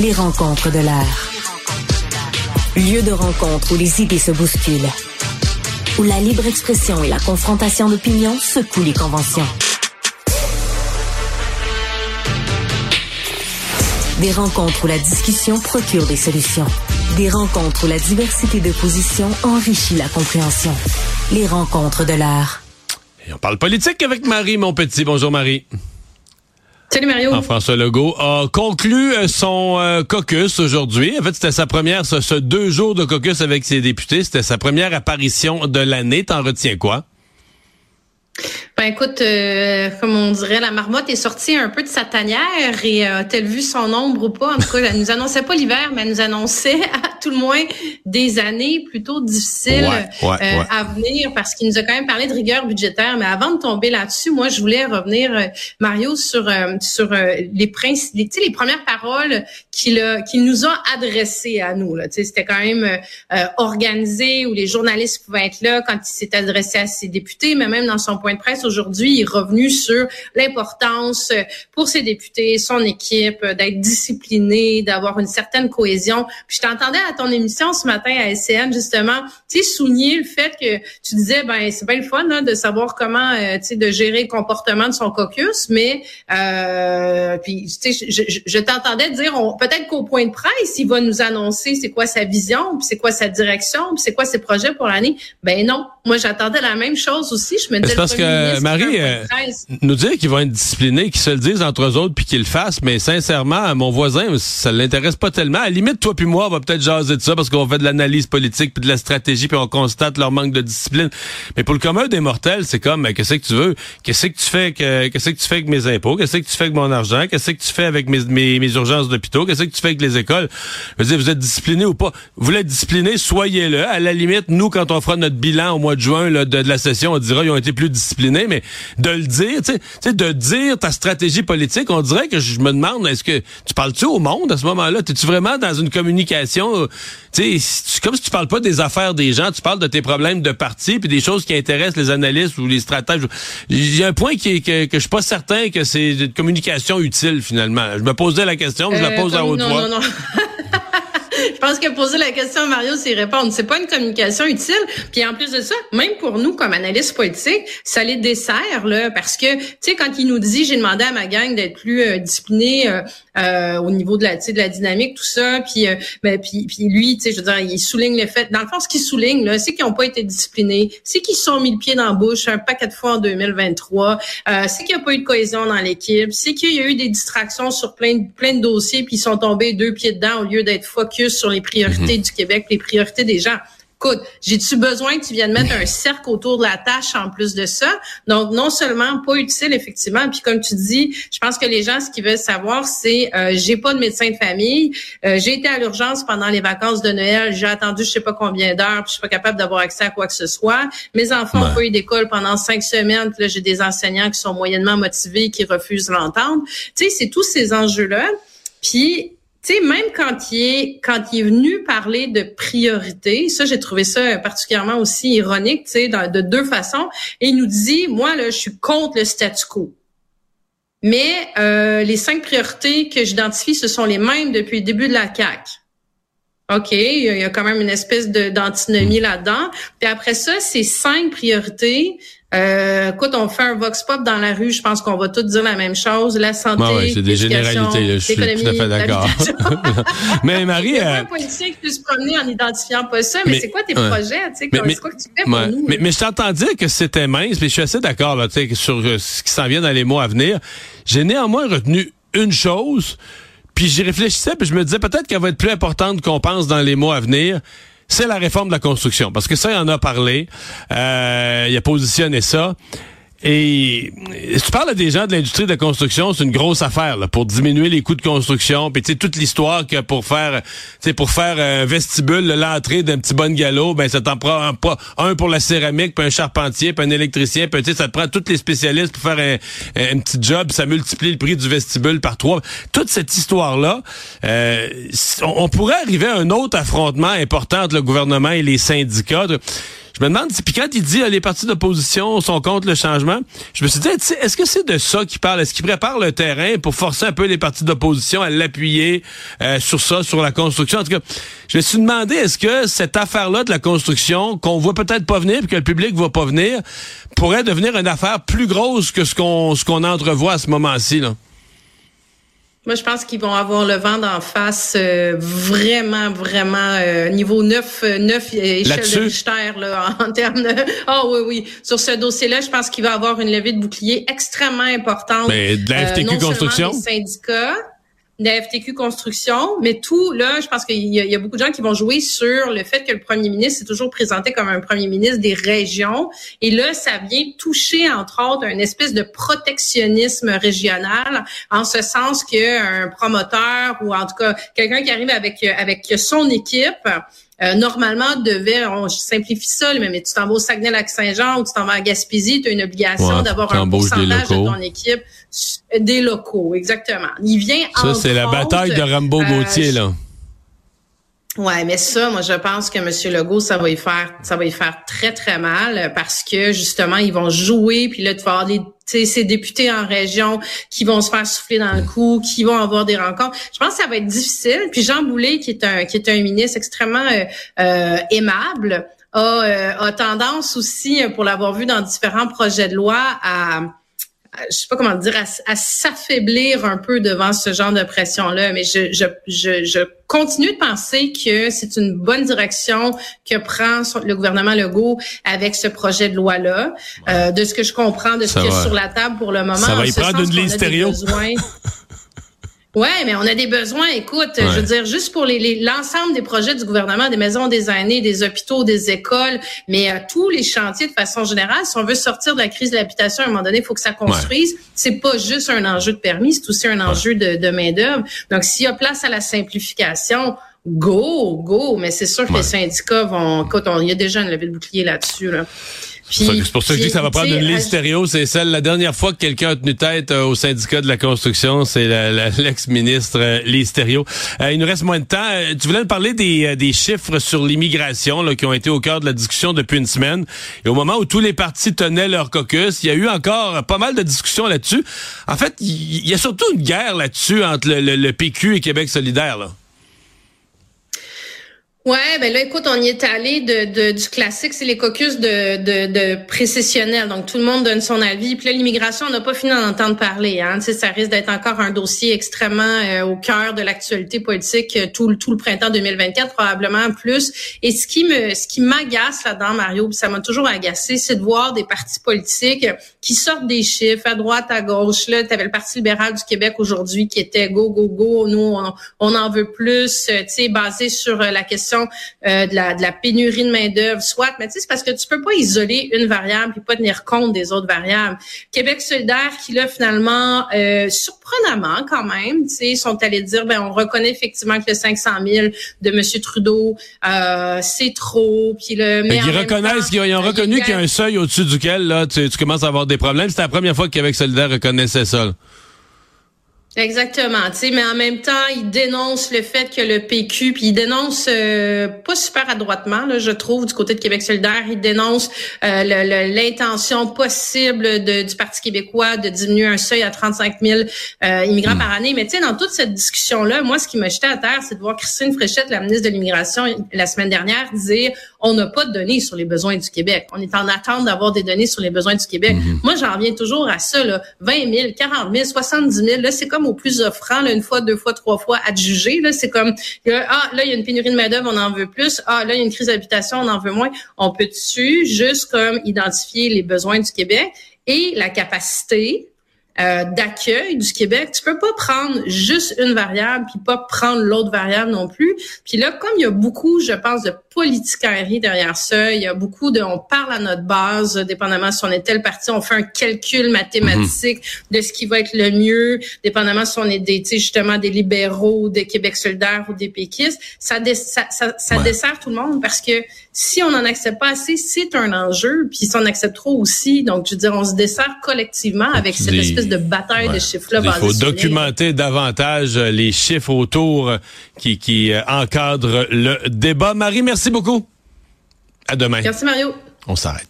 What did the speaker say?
Les rencontres de l'heure. Lieu de rencontre où les idées se bousculent. Où la libre expression et la confrontation d'opinions secouent les conventions. Des rencontres où la discussion procure des solutions. Des rencontres où la diversité de positions enrichit la compréhension. Les rencontres de l'art. Et on parle politique avec Marie, mon petit. Bonjour, Marie. Salut Mario. François Legault a conclu euh, son euh, caucus aujourd'hui. En fait, c'était sa première, ce, ce, deux jours de caucus avec ses députés. C'était sa première apparition de l'année. T'en retiens quoi? Ben écoute, euh, comme on dirait, la marmotte est sortie un peu de sa tanière et euh, a-t-elle vu son ombre ou pas? En tout cas, elle nous annonçait pas l'hiver, mais elle nous annonçait à tout le moins des années plutôt difficiles Ouais, ouais, euh, ouais. à venir parce qu'il nous a quand même parlé de rigueur budgétaire. Mais avant de tomber là-dessus, moi, je voulais revenir, euh, Mario, sur euh, sur les principes, les, tu sais, les premières paroles qu'il qu'il nous a adressées à nous. C'était quand même euh, organisé où les journalistes pouvaient être là quand il s'est adressé à ses députés, mais même dans son point de presse aujourd'hui, est revenu sur l'importance euh, pour ses députés, son équipe, euh, d'être discipliné, d'avoir une certaine cohésion. Puis je t'entendais à ton émission ce matin à SCN, justement, tu souligner le fait que tu disais, ben c'est bien le fun hein, de savoir comment, euh, tu sais, de gérer le comportement de son caucus, mais euh, puis tu sais, je, je- t'entendais dire, peut-être qu'au point de presse, il va nous annoncer c'est quoi sa vision, puis c'est quoi sa direction, puis c'est quoi ses projets pour l'année. Ben non, moi j'attendais la même chose aussi. Je me disais, C'est parce que, Marie, euh. Nous dire qu'ils vont être disciplinés, qu'ils se le disent entre eux autres puis qu'ils le fassent, mais sincèrement, à mon voisin, ça l'intéresse pas tellement. À la limite, toi puis moi, on va peut-être jaser de ça parce qu'on fait de l'analyse politique puis de la stratégie puis on constate leur manque de discipline. Mais pour le commun des mortels, c'est comme, mais qu'est-ce que tu veux? Qu'est-ce que tu fais que, qu'est-ce que tu fais avec mes impôts? Qu'est-ce que tu fais avec mon argent? Qu'est-ce que tu fais avec mes, mes, mes urgences d'hôpitaux? Qu'est-ce que tu fais avec les écoles? Je veux dire, vous êtes discipliné ou pas? Vous voulez être discipliné, soyez-le. À la limite, nous, quand on fera notre bilan au mois de juin là, de, de la session, on dira ils ont été plus disciplinés, mais de le dire, tu sais, tu sais, de dire ta stratégie politique, on dirait que je me demande, est-ce que tu parles-tu au monde à ce moment-là? Es-tu vraiment dans une communication, euh, tu sais, c'est comme si tu parles pas des affaires des gens, tu parles de tes problèmes de parti puis des choses qui intéressent les analystes ou les stratèges. Il y a un point qui est que, que je suis pas certain que c'est une communication utile finalement. Je me posais la question, je la Euh, pose à haute non, voix. Non, non. Je pense que poser la question à Mario, c'est répondre. C'est pas une communication utile. Puis en plus de ça, même pour nous comme analystes politiques, ça les dessert là, parce que tu sais quand il nous dit, j'ai demandé à ma gang d'être plus euh, discipliné euh, euh, au niveau de la, de la dynamique, tout ça. Puis, euh, ben, puis, lui, tu sais, je veux dire, il souligne le fait. Dans le fond, ce qu'il souligne là, c'est qu'ils n'ont pas été disciplinés, c'est qu'ils sont mis le pied dans la bouche un paquet de fois en 2023, euh, c'est qu'il n'y a pas eu de cohésion dans l'équipe, c'est qu'il y a eu des distractions sur plein plein de dossiers, puis ils sont tombés deux pieds dedans au lieu d'être focus sur les priorités du Québec, les priorités des gens. Écoute, j'ai-tu besoin que tu viennes mettre un cercle autour de la tâche en plus de ça? Donc, non seulement pas utile, effectivement, puis comme tu dis, je pense que les gens, ce qu'ils veulent savoir, c'est euh, j'ai pas de médecin de famille, euh, j'ai été à l'urgence pendant les vacances de Noël, j'ai attendu je sais pas combien d'heures, puis je suis pas capable d'avoir accès à quoi que ce soit. Mes enfants Ouais. ont pas eu d'école pendant cinq semaines, puis là, j'ai des enseignants qui sont moyennement motivés, qui refusent l'entendre. Tu sais, c'est tous ces enjeux-là. Puis, tu même quand il est quand il est venu parler de priorité, ça j'ai trouvé ça particulièrement aussi ironique, tu sais, de deux façons. Il nous dit, moi là, je suis contre le statu quo. Mais euh, les cinq priorités que j'identifie, ce sont les mêmes depuis le début de la CAC. OK, il y a- il quand même une espèce de d'antinomie là-dedans. Puis après ça, ces cinq priorités, euh, écoute, on fait un vox pop dans la rue, je pense qu'on va tous dire la même chose, la santé, Ouais, ouais, c'est des généralités, là, je suis tout à fait d'accord. mais Il Marie, a pas euh, un politicien qui peut se promener en identifiant pas ça, mais, Mais- c'est quoi tes projets, c'est quoi que tu fais pour Ouais. nous? Mais, je t'entends dire que c'était mince, mais je suis assez d'accord là, sur euh, ce qui s'en vient dans les mois à venir. J'ai néanmoins retenu une chose, puis j'y réfléchissais, puis je me disais peut-être qu'elle va être plus importante qu'on pense dans les mois à venir. C'est la réforme de la construction, parce que ça, il en a parlé, euh, il a positionné ça. Et tu parles des gens de l'industrie de la construction, c'est une grosse affaire là, pour diminuer les coûts de construction. Puis tu sais toute l'histoire que pour faire, tu pour faire un vestibule, l'entrée d'un petit bungalow, ben ça t'en prend un, un pour la céramique, puis un charpentier, puis un électricien, puis tu ça te prend tous les spécialistes pour faire un, un petit job, ça multiplie le prix du vestibule par trois. Toute cette histoire là, on, on pourrait arriver à un autre affrontement important entre le gouvernement et les syndicats. Je me demande, puis quand il dit les partis d'opposition sont contre le changement, je me suis dit, est-ce que c'est de ça qu'il parle? Est-ce qu'il prépare le terrain pour forcer un peu les partis d'opposition à l'appuyer sur ça, sur la construction? En tout cas, je me suis demandé, est-ce que cette affaire-là de la construction, qu'on voit peut-être pas venir, puis que le public voit pas venir, pourrait devenir une affaire plus grosse que ce qu'on ce qu'on entrevoit à ce moment-ci, là? Moi, je pense qu'ils vont avoir le vent d'en face euh, vraiment, vraiment euh, niveau 9, 9 euh, échelle de Richter là, en, termes de... Ah oh, oui, oui. Sur ce dossier-là, je pense qu'il va avoir une levée de bouclier extrêmement importante. Mais de la FTQ Construction? syndicats de FTQ Construction, mais tout, là, je pense qu'il y, y, a beaucoup de gens qui vont jouer sur le fait que le premier ministre s'est toujours présenté comme un premier ministre des régions. Et là, ça vient toucher, entre autres, un espèce de protectionnisme régional, en ce sens qu'un promoteur ou en tout cas quelqu'un qui arrive avec, avec son équipe euh, normalement, devait, on simplifie ça, mais tu t'en vas au Saguenay-Lac-Saint-Jean ou tu t'en vas à Gaspésie, tu as une obligation d'avoir un pourcentage de ton équipe des locaux, exactement. Il vient Ça, c'est la bataille de Rambo-Gauthier, euh, là. Ouais, mais ça, moi, je pense que M. Legault, ça va y faire, ça va y faire très, très mal parce que, justement, ils vont jouer, puis là, tu vas avoir des ces députés en région qui vont se faire souffler dans le cou, qui vont avoir des rencontres. Je pense que ça va être difficile. Puis Jean Boulet, qui est un qui est un ministre extrêmement euh, euh aimable, a, euh, a tendance aussi, pour l'avoir vu dans différents projets de loi, à je sais pas comment dire, à, s'affaiblir un peu devant ce genre de pression-là. Mais je, je, je, je, continue de penser que c'est une bonne direction que prend le gouvernement Legault avec ce projet de loi-là. Euh, de ce que je comprends, de ce qu'il y a sur la table pour le moment. Ça va y prendre une liste stéréo. Ouais, mais on a des besoins. Écoute, je veux dire, juste pour les, l'ensemble des projets du gouvernement, des maisons des aînés, des hôpitaux, des écoles, mais euh, tous les chantiers de façon générale, si on veut sortir de la crise de l'habitation, à un moment donné, il faut que ça construise. C'est pas juste un enjeu de permis, c'est aussi un enjeu de, de main d'œuvre. Donc, s'il y a place à la simplification, go, go. Mais c'est sûr que les syndicats vont. Écoute, il y a déjà une levée de bouclier là-dessus. Là. C'est pour ça que je dis que ça va prendre une liste stéréo. C'est celle, la dernière fois que quelqu'un a tenu tête euh, au syndicat de la construction, c'est l'ex-ministre euh, Lise euh, il nous reste moins de temps. Euh, tu voulais nous parler des, des chiffres sur l'immigration qui ont été au cœur de la discussion depuis une semaine. Et au moment où tous les partis tenaient leur caucus, il y a eu encore pas mal de discussions là-dessus. En fait, il y, a surtout une guerre là-dessus entre le, le, PQ et Québec solidaire. Là. Ouais, ben là, écoute, on y est allé de, de du classique, c'est les caucus de, de, de précessionnels. Donc, tout le monde donne son avis. Puis là, l'immigration, on n'a pas fini d'en entendre parler. Hein. Tu sais, ça risque d'être encore un dossier extrêmement euh, au cœur de l'actualité politique euh, tout, tout le printemps 2024, probablement plus. Et ce qui me, ce qui m'agace là-dedans, Mario, ça m'a toujours agacé, c'est de voir des partis politiques qui sortent des chiffres à droite, à gauche. Là, tu avais le Parti libéral du Québec aujourd'hui qui était go, go, go. Nous, on, on en veut plus. Euh, tu sais, basé sur la question euh, de, la, de la pénurie de main d'œuvre, soit, mais tu sais, c'est parce que tu peux pas isoler une variable et pas tenir compte des autres variables. Québec solidaire qui là finalement euh, surprenamment quand même, tu sais, sont allés dire ben on reconnaît effectivement que le 500 000 de Monsieur Trudeau euh, c'est trop, puis le mais ils reconnaissent qu'ils ont reconnu qu'il y a un seuil au-dessus duquel là tu, tu, commences à avoir des problèmes. C'était la première fois que Québec solidaire reconnaissait ça. Exactement, tu sais, mais en même temps, il dénonce le fait que le PQ, puis il dénonce euh, pas super adroitement, là, je trouve, du côté de Québec solidaire, il dénonce euh, l'intention possible de, du Parti québécois de diminuer un seuil à 35 000 euh, immigrants hmm. par année. Mais tu sais, dans toute cette discussion-là, moi, ce qui m'a jeté à terre, c'est de voir Christine Fréchette, la ministre de l'Immigration, la semaine dernière, dire on n'a pas de données sur les besoins du Québec. On est en attente d'avoir des données sur les besoins du Québec. Hmm. Moi, j'en reviens toujours à ça, là, 20 000, 40 000, 70 000, là, c'est comme au plus offrant, là, une fois, deux fois, trois fois à juger. Là, c'est comme ah là il y a une pénurie de main d'œuvre, on en veut plus. Ah là il y a une crise d'habitation, on en veut moins. On peut dessus juste comme identifier les besoins du Québec et la capacité euh, d'accueil du Québec. Tu peux pas prendre juste une variable puis pas prendre l'autre variable non plus. Puis là, comme il y a beaucoup, je pense, de politiquerie derrière ça. Il y a beaucoup de, on parle à notre base, dépendamment si on est tel parti, on fait un calcul mathématique mhm. de ce qui va être le mieux, dépendamment si on est des, justement des libéraux, des Québec solidaires ou des péquistes. Ça, ça, ça, dessert tout le monde parce que si on n'en accepte pas assez, c'est un enjeu. Puis si on accepte trop aussi, donc je veux dire, on se dessert collectivement avec cette espèce de bataille de chiffres-là. Il faut documenter davantage les chiffres autour qui, qui encadrent le débat. Marie, merci beaucoup. À demain. Merci, Mario. On s'arrête.